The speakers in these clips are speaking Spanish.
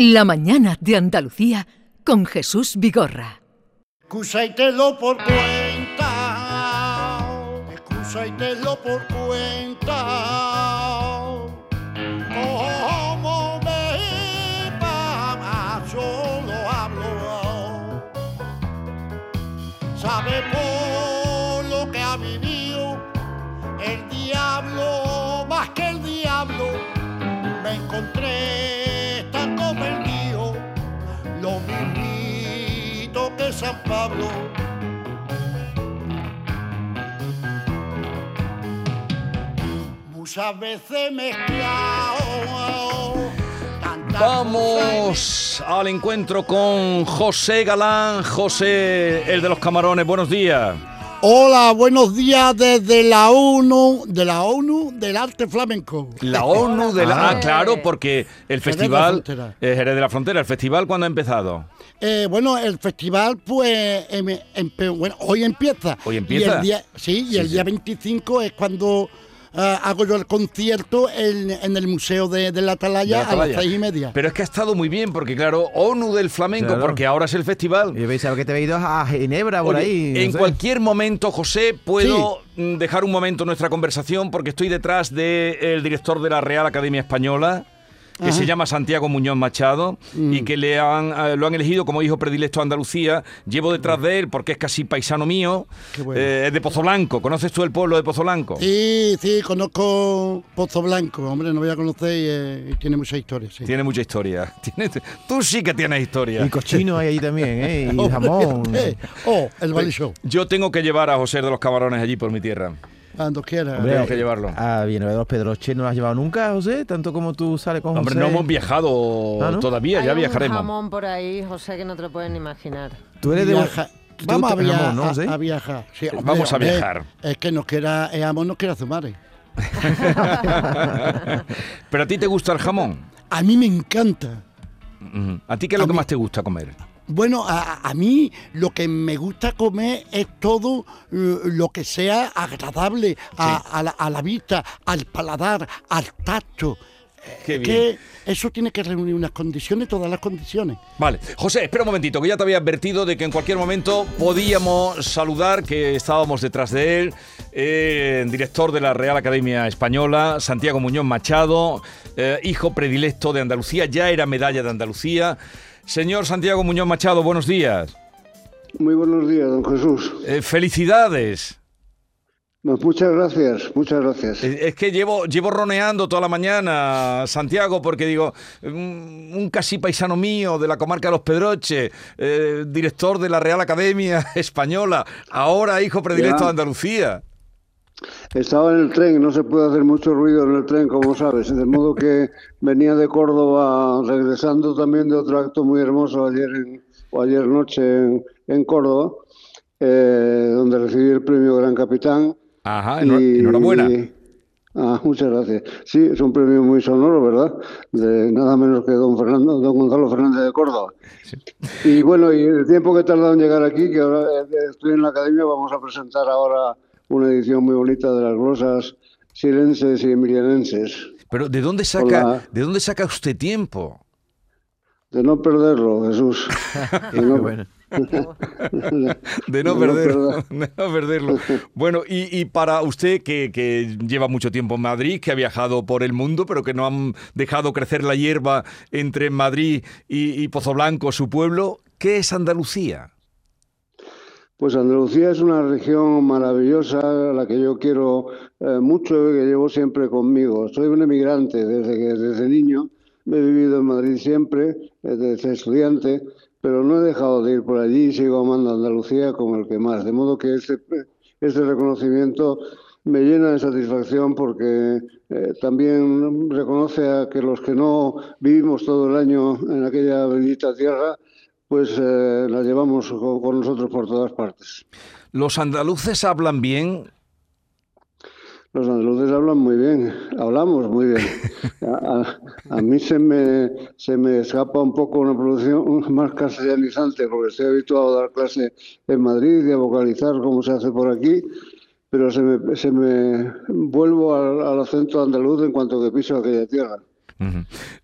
La mañana de Andalucía con Jesús Vigorra. Excusa y te lo por cuenta. Excusa y te lo por cuenta. Pablo. Muchas veces mezclado. Vamos al encuentro con José Galán, José, el de los camarones. Buenos días. Hola, buenos días desde la ONU, de la ONU del arte flamenco. La ONU de la... Ah, claro, porque el de la festival... Frontera. eh, Jerez de la Frontera. ¿El festival cuándo ha empezado? Eh, bueno, el festival, pues, em- bueno, hoy empieza. Hoy empieza. Y el día, sí, y Sí, el sí. día 25 es cuando ah, hago yo el concierto en, en el Museo de, de la Atalaya De la a las seis y media. Pero es que ha estado muy bien, porque claro, ONU del flamenco, Claro. porque ahora es el festival. Yo pensaba que te había ido a Ginebra por Oye, ahí. no en sé. cualquier momento, José, puedo mm, dejar un momento nuestra conversación porque estoy detrás del director de la Real Academia Española. Que Ajá. se llama Santiago Muñoz Machado y que le han, eh, lo han elegido como hijo predilecto a Andalucía. Llevo detrás de él porque es casi paisano mío. Qué bueno. Eh, es de Pozo Blanco. ¿Conoces tú el pueblo de Pozo Blanco? Sí, sí, conozco Pozo Blanco, hombre, no voy a conocer y, eh, y tiene mucha historia, sí. Tiene mucha historia. Tiene- tú sí que tienes historia. Y cochino hay ahí también, ¿eh? Y jamón. Oh, el Valley Show, Yo tengo que llevar a José de los Camarones allí por mi tierra. Cuando quiera. Hombre, tengo que llevarlo. A Villanueva de los Pedroches no lo has llevado nunca, José, tanto como tú sales con Hombre, José. no hemos viajado Ah, ¿no? todavía, ya Hay viajaremos. un jamón por ahí, José, que no te lo pueden imaginar. Tú eres de... Viaja- ¿Te Vamos a, viajar, jamón, no, a- viajar. Sí, hombre, Vamos a hombre, viajar. Es que nos quiera, el amor nos quiera sumar. eh. Pero a ti te gusta el jamón. A mí me encanta. ¿A ti qué es lo A que mí- más te gusta comer? Bueno, a, a mí lo que me gusta comer es todo eh, lo que sea agradable a, a la, a la vista, al paladar, al tacto. Qué Es bien. que eso tiene que reunir unas condiciones, todas las condiciones. Vale, José, espera un momentito, que ya te había advertido de que en cualquier momento podíamos saludar, que estábamos detrás de él, eh, director de la Real Academia Española, Santiago Muñoz Machado, eh, hijo predilecto de Andalucía, ya era medalla de Andalucía. Señor Santiago Muñoz Machado, buenos días. Muy buenos días, don Jesús. Eh, felicidades. Pues muchas gracias, muchas gracias. Es que llevo, llevo roneando toda la mañana, Santiago, porque digo, un, un casi paisano mío de la comarca de Los Pedroches, eh, director de la Real Academia Española, ahora hijo predilecto Ya. de Andalucía. Estaba en el tren, no se puede hacer mucho ruido en el tren, como sabes, de modo que venía de Córdoba regresando también de otro acto muy hermoso ayer en- o ayer noche en, en Córdoba, eh, donde recibí el premio Gran Capitán. Ajá, Y- enhorabuena. Ah, muchas gracias. Sí, es un premio muy sonoro, ¿verdad? De nada menos que don Fernando, don Gonzalo Fernández de Córdoba. Y bueno, y el tiempo que he tardado en llegar aquí, que ahora eh, estoy en la academia, vamos a presentar ahora una edición muy bonita de las glosas silenses y emilianenses. Pero ¿de dónde saca. ¿de dónde saca usted tiempo? De no perderlo, Jesús. De no- bueno. De no perderlo. perder. de no perderlo. Bueno, y, y para usted que, que lleva mucho tiempo en Madrid, que ha viajado por el mundo, pero que no han dejado crecer la hierba entre Madrid y, y Pozo Blanco, su pueblo, ¿qué es Andalucía? Pues Andalucía es una región maravillosa, a la que yo quiero eh, mucho y que llevo siempre conmigo. Soy un emigrante desde que desde niño, he vivido en Madrid siempre, eh, desde estudiante, pero no he dejado de ir por allí y sigo amando a Andalucía como el que más. De modo que este, reconocimiento me llena de satisfacción porque eh, también reconoce a que los que no vivimos todo el año en aquella bendita tierra, pues eh, la llevamos con, con nosotros por todas partes. ¿Los andaluces hablan bien? Los andaluces hablan muy bien, hablamos muy bien. A, a- a mí se me, se me escapa un poco una producción más castellanizante, porque estoy habituado a dar clase en Madrid y a vocalizar como se hace por aquí, pero se me, se me vuelvo al, al acento andaluz en cuanto que piso aquella tierra.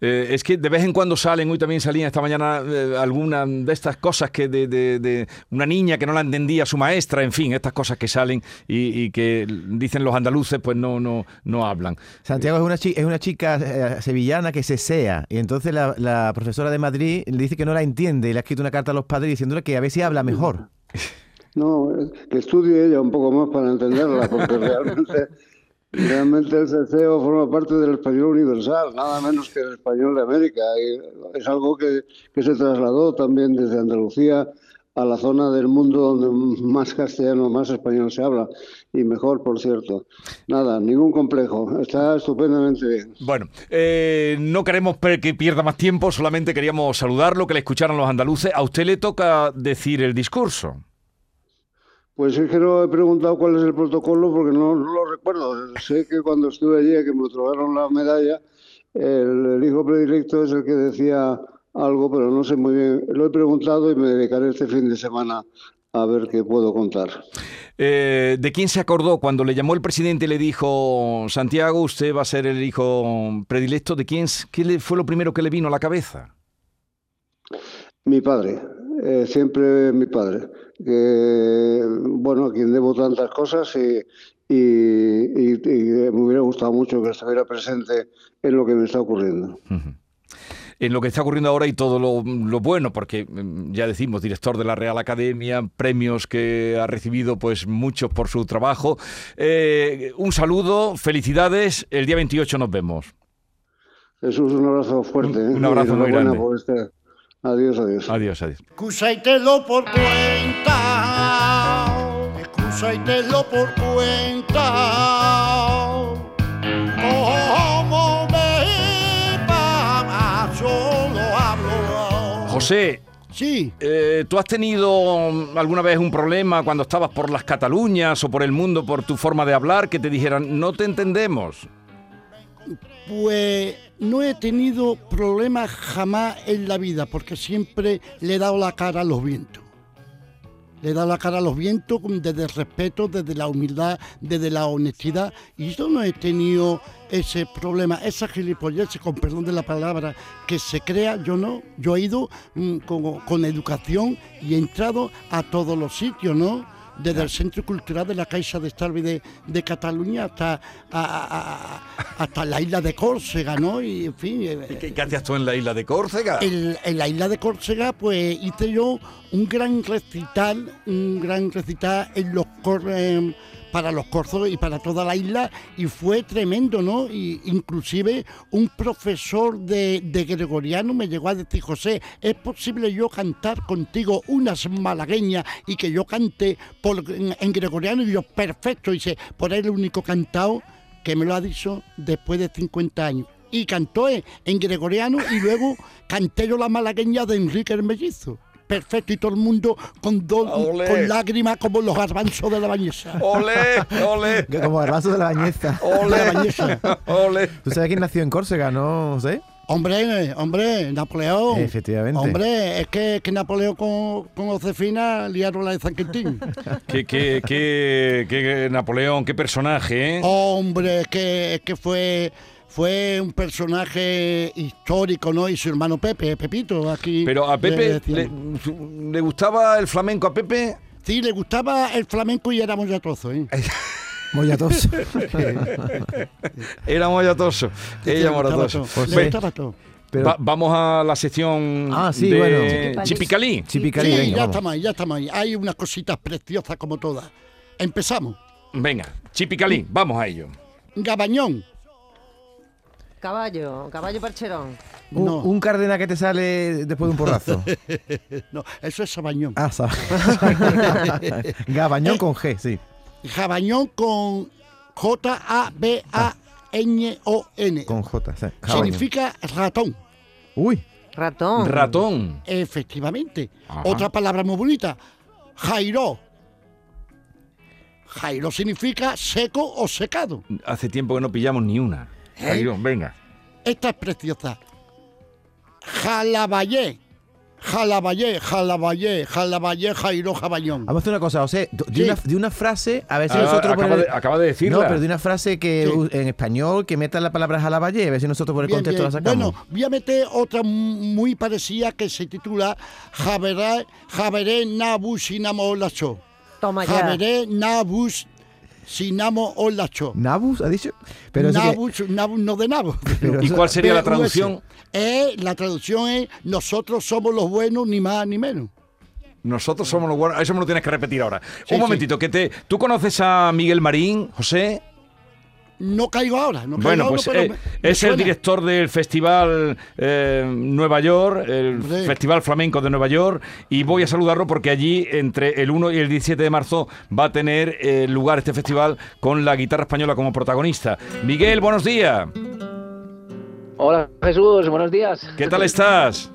Eh, es que de vez en cuando salen, hoy también salían esta mañana eh, alguna de estas cosas que de, de- de una niña que no la entendía su maestra, en fin, estas cosas que salen y, y que dicen los andaluces, pues no, no, no hablan. Santiago es una, chi- es una chica eh, sevillana que se sea y entonces la, la profesora de Madrid le dice que no la entiende y le ha escrito una carta a los padres diciéndole que a ver si habla mejor. No, que estudie ella un poco más para entenderla, porque realmente, realmente el ceceo forma parte del español universal, nada menos que el español de América. Es algo que, que se trasladó también desde Andalucía a la zona del mundo donde más castellano, más español se habla, y mejor, por cierto. Nada, ningún complejo, está estupendamente bien. Bueno, eh, no queremos que pierda más tiempo, solamente queríamos saludarlo, que le escucharan los andaluces. A usted le toca decir el discurso. Pues es que no he preguntado cuál es el protocolo porque no, no lo recuerdo. Sé que cuando estuve allí, que me otorgaron la medalla, el, el hijo predilecto es el que decía algo, pero no sé muy bien. Lo he preguntado y me dedicaré este fin de semana a ver qué puedo contar. Eh, ¿De quién se acordó cuando le llamó el presidente y le dijo, Santiago, usted va a ser el hijo predilecto? ¿De quién? ¿Qué fue lo primero que le vino a la cabeza? Mi padre, eh, siempre mi padre, que, bueno, a quien debo tantas cosas y, y- y- y me hubiera gustado mucho que estuviera presente en lo que me está ocurriendo. En lo que está ocurriendo ahora y todo lo, lo bueno, porque mm, ya decimos, director de la Real Academia, premios que ha recibido pues muchos por su trabajo. Eh, un saludo, felicidades, el día 28 nos vemos. Jesús, un abrazo fuerte. Un- ¿eh? un abrazo muy grande. por este- Adiós, adiós. Adiós, adiós. Cúsaitelo por cuenta, cúsaitelo por cuenta. Como me iba, ah, yo lo hablo. José, Sí. Eh, ¿Tú has tenido mm, alguna vez un problema cuando estabas por las Cataluñas o por el mundo por tu forma de hablar que te dijeran no te entendemos? Pues no he tenido problemas jamás en la vida porque siempre le he dado la cara a los vientos. Le he dado la cara a los vientos desde el respeto, desde la humildad, desde la honestidad. Y yo no he tenido ese problema, esa gilipollez, con perdón de la palabra, que se crea, yo no. Yo he ido mm, con, con educación y he entrado a todos los sitios, ¿no? Desde el Centro Cultural de la Caixa de Estalvi de, de Cataluña hasta, a- a- a- hasta la isla de Córcega, ¿no? Y en fin. eh, ¿Qué, qué hacías tú en la isla de Córcega? el- en la isla de Córcega, pues hice yo un gran recital, un gran recital en los cor- em, para los corzos y para toda la isla y fue tremendo, ¿no? Y inclusive un profesor de, de gregoriano me llegó a decir, José, ¿es posible yo cantar contigo unas malagueñas y que yo cante en gregoriano? Y yo, perfecto, y dice, por ahí el único cantado que me lo ha dicho después de 50 años. Y cantó en, en gregoriano y luego canté yo la malagueña de Enrique el Mellizo. Perfecto, y todo el mundo con, do- Olé. con lágrimas como los garbanzos de la bañesa. ¡Ole! ¡Ole! Como garbanzo de la bañeza. De la bañesa. ¡Ole! ¿Tú sabes quién nació en Córcega, no sé? Hombre, hombre, Napoleón. Efectivamente. Hombre, es que, que Napoleón con, con Josefina liaron la de San Quintín. ¿Qué, qué, qué, qué Napoleón, qué personaje, ¿eh? Hombre, es que, es que fue, fue un personaje histórico, ¿no? Y su hermano Pepe, Pepito, aquí. Pero a Pepe, le, le gustaba el flamenco a Pepe? Sí, le gustaba el flamenco y era mollatoso, ¿eh? Mollatoso. Era mollatoso. Ella Pues le gustaba todo. Pero Va- vamos a la sección Ah, sí, de bueno. Chipicalí. Chipicali, sí, venga, ya vamos. estamos ahí, ya estamos ahí. Hay unas cositas preciosas como todas. Empezamos. Venga, Chipicalí, vamos a ello. Gabañón. Caballo, caballo percherón. Un, No, un cárdenas que te sale después de un porrazo. no, eso es Sabañón. Ah, sa- Gabañón con G, sí. Jabañón con J-A-B-A-N-O-N. Con J. sí. Gabañón. Significa ratón, Uy, Ratón. Ratón. efectivamente. Ajá. Otra palabra muy bonita, Jairo. Jairo significa seco o secado. Hace tiempo que no pillamos ni una. Jairo, venga. Esta es preciosa. Jalaballé. Jalaballé, Jalaballé, Jalaballé, Jairo Jabañón. Vamos a hacer una cosa, José. De, Sí. una, de una frase, a ver si Ah, nosotros. por acaba, el- de, acaba de decirla. no, pero de una frase que Sí. en español que meta la palabra jalaballé, a ver si nosotros por el Bien, contexto bien. la sacamos. Bueno, voy a meter otra muy parecida que se titula Javeré, Javeré Nabu Sinamo Olacho. Toma ya. Javeré Nabu Sinamo Olacho. ¿Nabus ha dicho? Pero eso que- Nabu, Nabu, no de Nabu. Pero ¿Y cuál sería la traducción? Eh, la traducción es nosotros somos los buenos, ni más ni menos. Nosotros somos los buenos. Eso me lo tienes que repetir ahora. Sí, Un momentito, que te. ¿Tú conoces a Miguel Marín, José? No caigo ahora, no caigo Bueno, ahora, pues pero eh, me- me es el director del Festival eh, Nueva York, el. Festival Flamenco de Nueva York, y voy a saludarlo porque allí entre el 1 y el 17 de marzo va a tener eh, lugar este festival con la guitarra española como protagonista. Miguel, buenos días. Hola Jesús, buenos días. ¿Qué tal estás?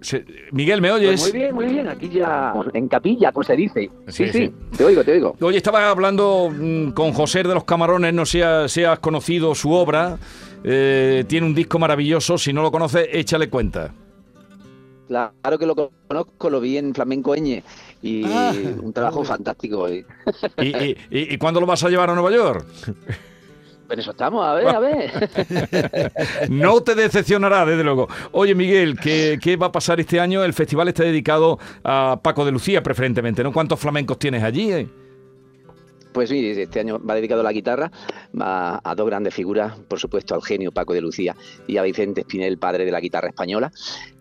Se- Miguel, ¿me Pues oyes? muy bien, muy bien. Aquí ya en capilla, como se dice. Sí, Sí, sí. sí, te oigo, te oigo. Oye, estaba hablando mm, con José de los Camarones, no sé si, has conocido su obra. Eh, tiene un disco maravilloso, si no lo conoces, échale cuenta. Claro que lo conozco, lo vi en Flamenco Eñe y Ah, un trabajo hombre. fantástico. Y, ¿Y, y, y- y cuándo lo vas a llevar a Nueva York? en eso estamos, a ver, a ver. No te decepcionará, desde luego. Oye, Miguel, ¿qué, qué va a pasar este año? El festival está dedicado a Paco de Lucía, preferentemente, ¿no? ¿Cuántos flamencos tienes allí? eh? Pues sí, este año va dedicado a la guitarra, a, a dos grandes figuras, por supuesto al genio Paco de Lucía y a Vicente Espinel, padre de la guitarra española.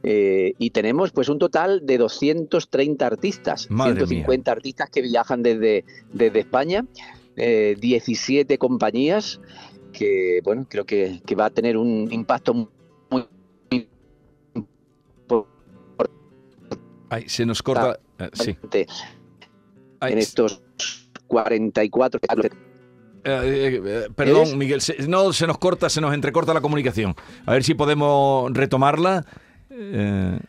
Eh, y tenemos pues un total de 230 artistas, Madre 150 artistas que viajan desde, desde España, eh, 17 compañías, que bueno, creo que, que va a tener un impacto muy... muy Ay, se nos corta. eh, sí. Ay, en estos 44 Eh, eh, eh, perdón, ¿Es? Miguel, se- no se nos corta, se nos entrecorta la comunicación. A ver si podemos retomarla. Eh,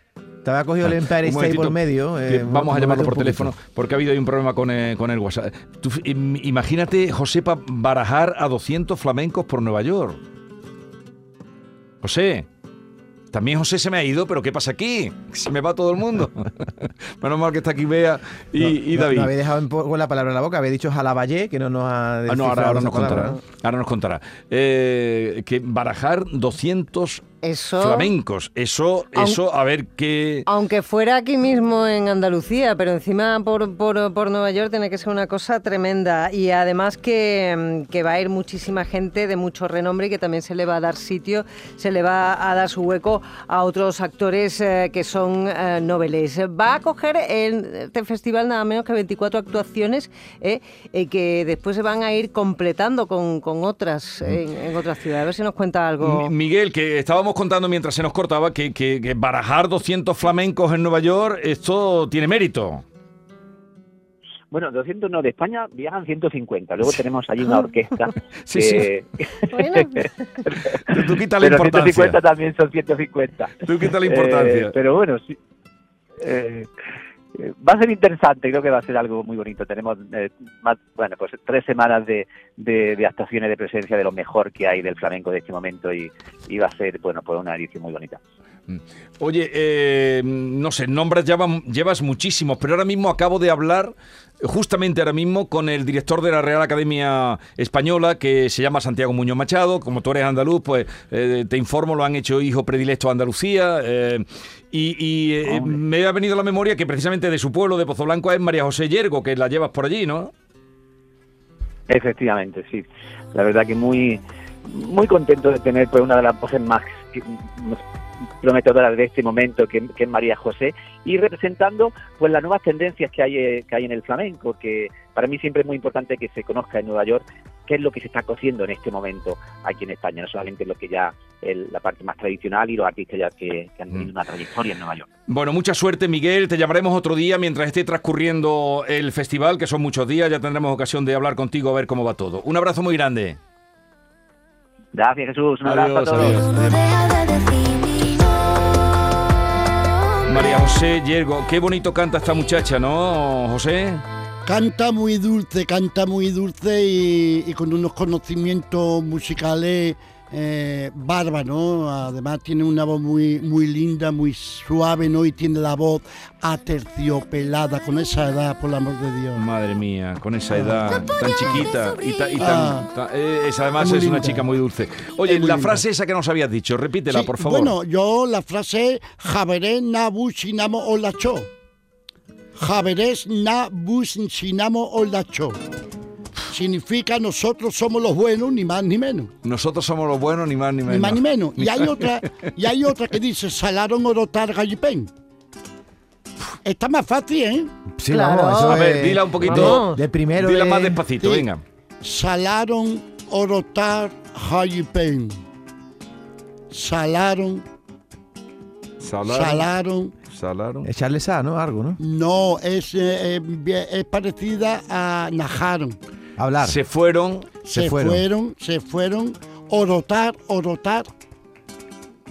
Estaba cogido el Empire un State por medio. eh, vamos a llamarlo por teléfono porque ha habido ahí un problema con, eh, con el WhatsApp. Tú, im- imagínate, Josepa, barajar a 200 flamencos por Nueva York. José. También José se me ha ido, pero ¿qué pasa aquí? Se me va todo el mundo. Menos mal que está aquí Bea y, No, y no, David. No, había dejado poco la palabra en la boca, había dicho jalaballé, que no nos ha Ah, no, ahora, ahora nos contará. Ahora nos contará. Eh, que barajar 200 Eso, flamencos. Eso, eso, a ver qué. aunque fuera aquí mismo en Andalucía, pero encima por, por, por Nueva York tiene que ser una cosa tremenda. Y además que, mm, que va a ir muchísima gente de mucho renombre y que también se le va a dar sitio, se le va a dar su hueco a otros actores eh, que son eh, noveles. Va a coger en este festival nada menos que 24 actuaciones eh, eh, que después se van a ir completando con, con otras en, en otras ciudades. A ver si nos cuenta algo. Mi- Miguel, que estábamos contando mientras se nos cortaba que, que- que barajar 200 flamencos en Nueva York, esto tiene mérito. Bueno, 200 no, de España viajan 150. Luego tenemos allí una orquesta. Sí, que- Bueno. Tú, tú quita la pero importancia. 150 también son 150. Tú quita la importancia. Eh, pero bueno, sí. Eh, va a ser interesante, creo que va a ser algo muy bonito. Tenemos eh, más, bueno, pues tres semanas de, de, actuaciones de presencia de lo mejor que hay del flamenco de este momento y, y va a ser, bueno, pues una edición muy bonita. Oye, eh, no sé, nombres llevan- llevas muchísimos, pero ahora mismo acabo de hablar, justamente ahora mismo, con el director de la Real Academia Española, que se llama Santiago Muñoz Machado. Como tú eres andaluz, pues eh, te informo, lo han hecho hijo predilecto a Andalucía. eh, y me ha venido a la memoria que precisamente de su pueblo, de Pozo Blanco, es María José Yergo, que la llevas por allí, ¿no? Efectivamente, sí. La verdad que muy muy contento de tener pues una de las voces más más prometedoras de este momento, que, que es María José, y representando pues las nuevas tendencias que hay eh, que hay en el flamenco, que para mí siempre es muy importante que se conozca en Nueva York qué es lo que se está cociendo en este momento aquí en España, no solamente lo que ya el- la parte más tradicional y los artistas ya que, que han tenido una trayectoria en Nueva York. Bueno, mucha suerte, Miguel. Te llamaremos otro día mientras esté transcurriendo el festival, que son muchos días. Ya tendremos ocasión de hablar contigo a ver cómo va todo. Un abrazo muy grande. Gracias Jesús, un abrazo a todos. adiós. José Yergo, qué bonito canta esta muchacha, ¿no, José? Canta muy dulce, canta muy dulce y, y con unos conocimientos musicales eh, barba, ¿no? Además tiene una voz muy, muy linda, muy suave, ¿no? Y tiene la voz aterciopelada con esa edad, por el amor de Dios. Madre mía, con esa edad tan chiquita y, ta- y tan, Ah. ta- eh, es- además Es una chica muy dulce. Oye, muy la linda. frase esa que nos habías dicho, repítela, Sí, por favor. Bueno, yo la frase Javeré Nabu Sinamo Olacho. Javeré Nabu Sinamo Olacho. Significa nosotros somos los buenos, ni más ni menos. Nosotros somos los buenos, ni más ni menos. Ni más ni menos. Y hay otra, y hay otra que dice Salaron Orotar Gallipén. Está más fácil, ¿eh? Sí, Claro. vamos, eso A ver, es- dila un poquito. Vamos. De primero Dila de- más despacito, Sí. venga. Salaron Orotar Gallipén. Salaron, Salaron. salaron. Salaron. Echarle sal, ¿no? Algo, ¿no? No, es, eh, eh, es parecida a Najaron. Hablar. Se fueron. Se, Se fueron. fueron. se fueron, orotar, orotar,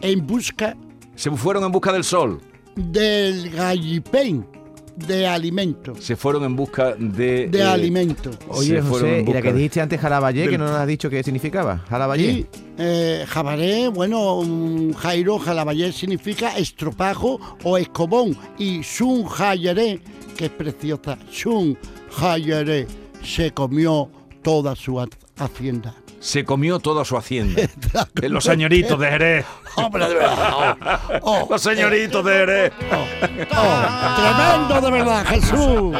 en busca Se fueron en busca del sol. del gallipén de alimento. Se fueron en busca de. De eh, alimento. Oye, José, y la que dijiste antes, Jaraballé, del- que no nos has dicho qué significaba. Jaraballé. Y eh, jabaré, bueno, Jairo, jalaballé significa estropajo o escobón. Y sun jayeré, que es preciosa, sun jayeré, se comió toda su ha- hacienda. Se comió toda su hacienda. De los señoritos de Jerez. Hombre, de verdad. oh, oh, Los señoritos de Jerez. oh, tremendo de verdad, Jesús.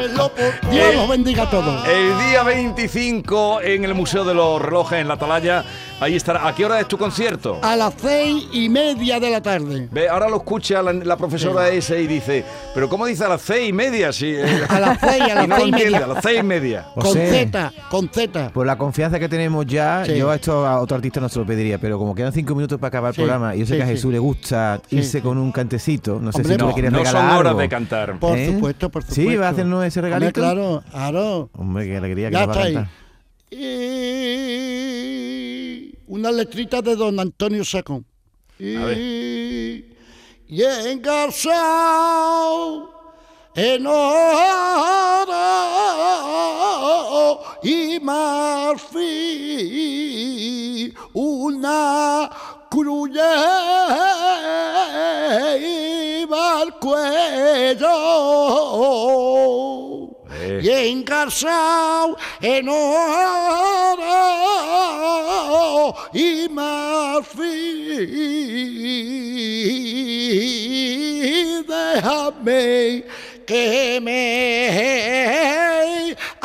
Dios los bendiga a todos. El día 25 en el Museo de los Relojes en la Atalaya. Ahí estará. ¿A qué hora es tu concierto? A las seis y media de la tarde. Ve, ahora lo escucha la, la profesora esa y dice, pero ¿cómo dice a las seis y media? Si, eh, A las seis, a y las no lo seis y media. a las seis y media. Con. Z, con Z. Por la confianza que tenemos ya, Sí. Yo a esto a otro artista no se lo pediría, pero como quedan cinco minutos para acabar el Sí, programa y yo sé sí, que a sí. Jesús le gusta irse sí. con un cantecito, no sé Hombre, si tú No, le quieres no regalar son horas algo. de cantar. Por ¿Eh? supuesto, por supuesto. Sí, va a hacernos ese Hombre, regalito. claro, claro. Hombre, qué alegría que Ya nos va a está ahí. cantar. Y una letrita de don Antonio Sacón. Y, y engarzao en oro y marfil una cruz lleva al cuello Eh. y engarzao en oro y marfil déjame que me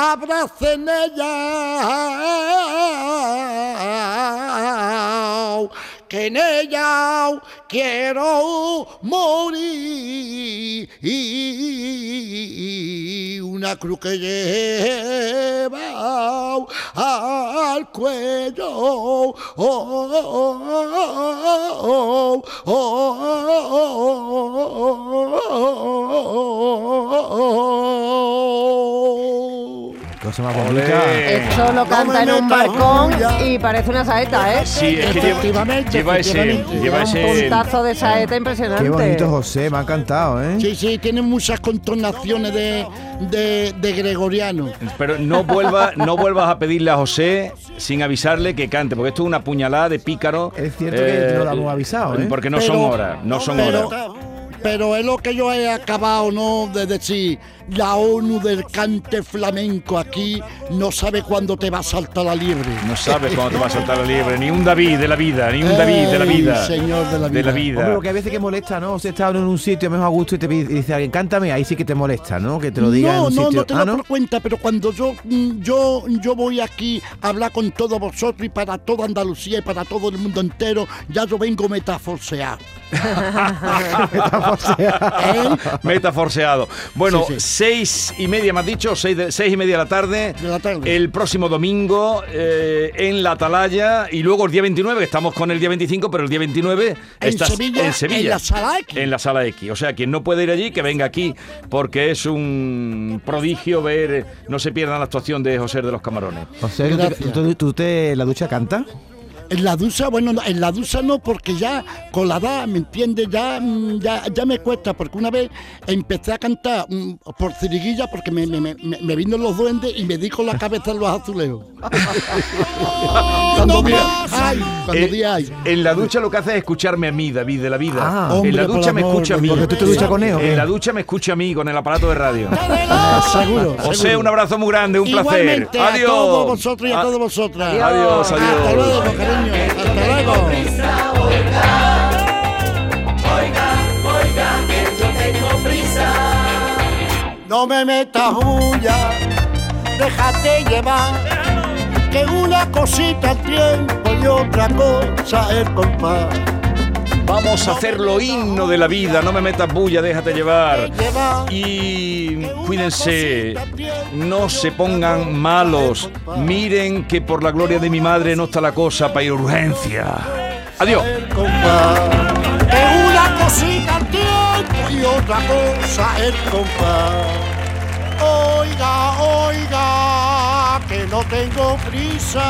abracen ella que en ella quiero morir una cruz que lleva al cuello oh, oh, oh. Cosa más bonita. Esto lo canta en un balcón y parece una saeta, ¿eh? Sí, es que lleva, Efectivamente, lleva ese, lleva un ese, puntazo de saeta impresionante. Qué bonito, José, me ha encantado, ¿eh? Sí, sí, tiene muchas contonaciones de, de, de gregoriano. Pero no vuelvas, no vuelvas a pedirle a José sin avisarle que cante, porque esto es una puñalada de pícaro. Es cierto que no lo hemos avisado, ¿eh? Porque no Pero- son horas, no son pero, horas. Pero es lo que yo he acabado, ¿no? De decir, la ONU del cante flamenco aquí no sabe cuándo te va a saltar la liebre. No sabes cuándo te va a saltar la liebre, ni un David de la vida, ni un David de la Ey, vida. señor de la De la vida. vida. Hombre, lo que a veces que molesta, ¿no? O sea, está en un sitio mejor a gusto y te dice alguien, cántame, ahí sí que te molesta, ¿no? Que te lo diga en no, un no, sitio. no te ah, lo ¿no? por cuenta, pero cuando yo, mm, yo, yo voy aquí a hablar con todos vosotros y para toda Andalucía y para todo el mundo entero, ya yo vengo metaforseado. ¿Eh? Metaforseado. Bueno, Sí, sí. seis y media, me has dicho, seis, de- seis y media de la tarde. De la tarde. El próximo domingo eh, en la Atalaya. Y luego el día 29, que estamos con el día 25, pero el día 29 En estás Sevilla, en Sevilla. en la Sala X. En la sala X. O sea, quien no puede ir allí, que venga aquí, porque es un prodigio ver, no se pierdan la actuación de José de los Camarones. O sea, ¿tú, te- Gracias. tú- tú te la ducha canta? En la ducha, bueno, no, en la ducha no, porque ya con la edad, ¿me entiendes? Ya, mm, ya, ya me cuesta, porque una vez empecé a cantar mm, por ciriguilla porque me, me, me, me vino los duendes y me di con la cabeza en los azulejos. cuando di ay, cuando Eh, di ay. en la ducha lo que hace es escucharme a mí, David, de la vida. Ah. en Hombre, la ducha me amor, escucha a mí. porque tú te duchas con él. En la ducha me escucha a mí con el aparato de radio. Ah, seguro. José, seguro. un abrazo muy grande, un placer. Adiós. a todos vosotros y a Ah, todos vosotras. Adiós, adiós. Hasta luego, cariño. Hasta luego. No me metas bulla, déjate llevar, que una cosita el tiempo y otra cosa el compás. Vamos a hacerlo himno de la vida, no me metas bulla, déjate llevar. Y cuídense, no se pongan malos. Miren que por la gloria de mi madre no está la cosa para ir urgencia. Adiós. una cosita y otra cosa el. Oiga, oiga, que no tengo prisa.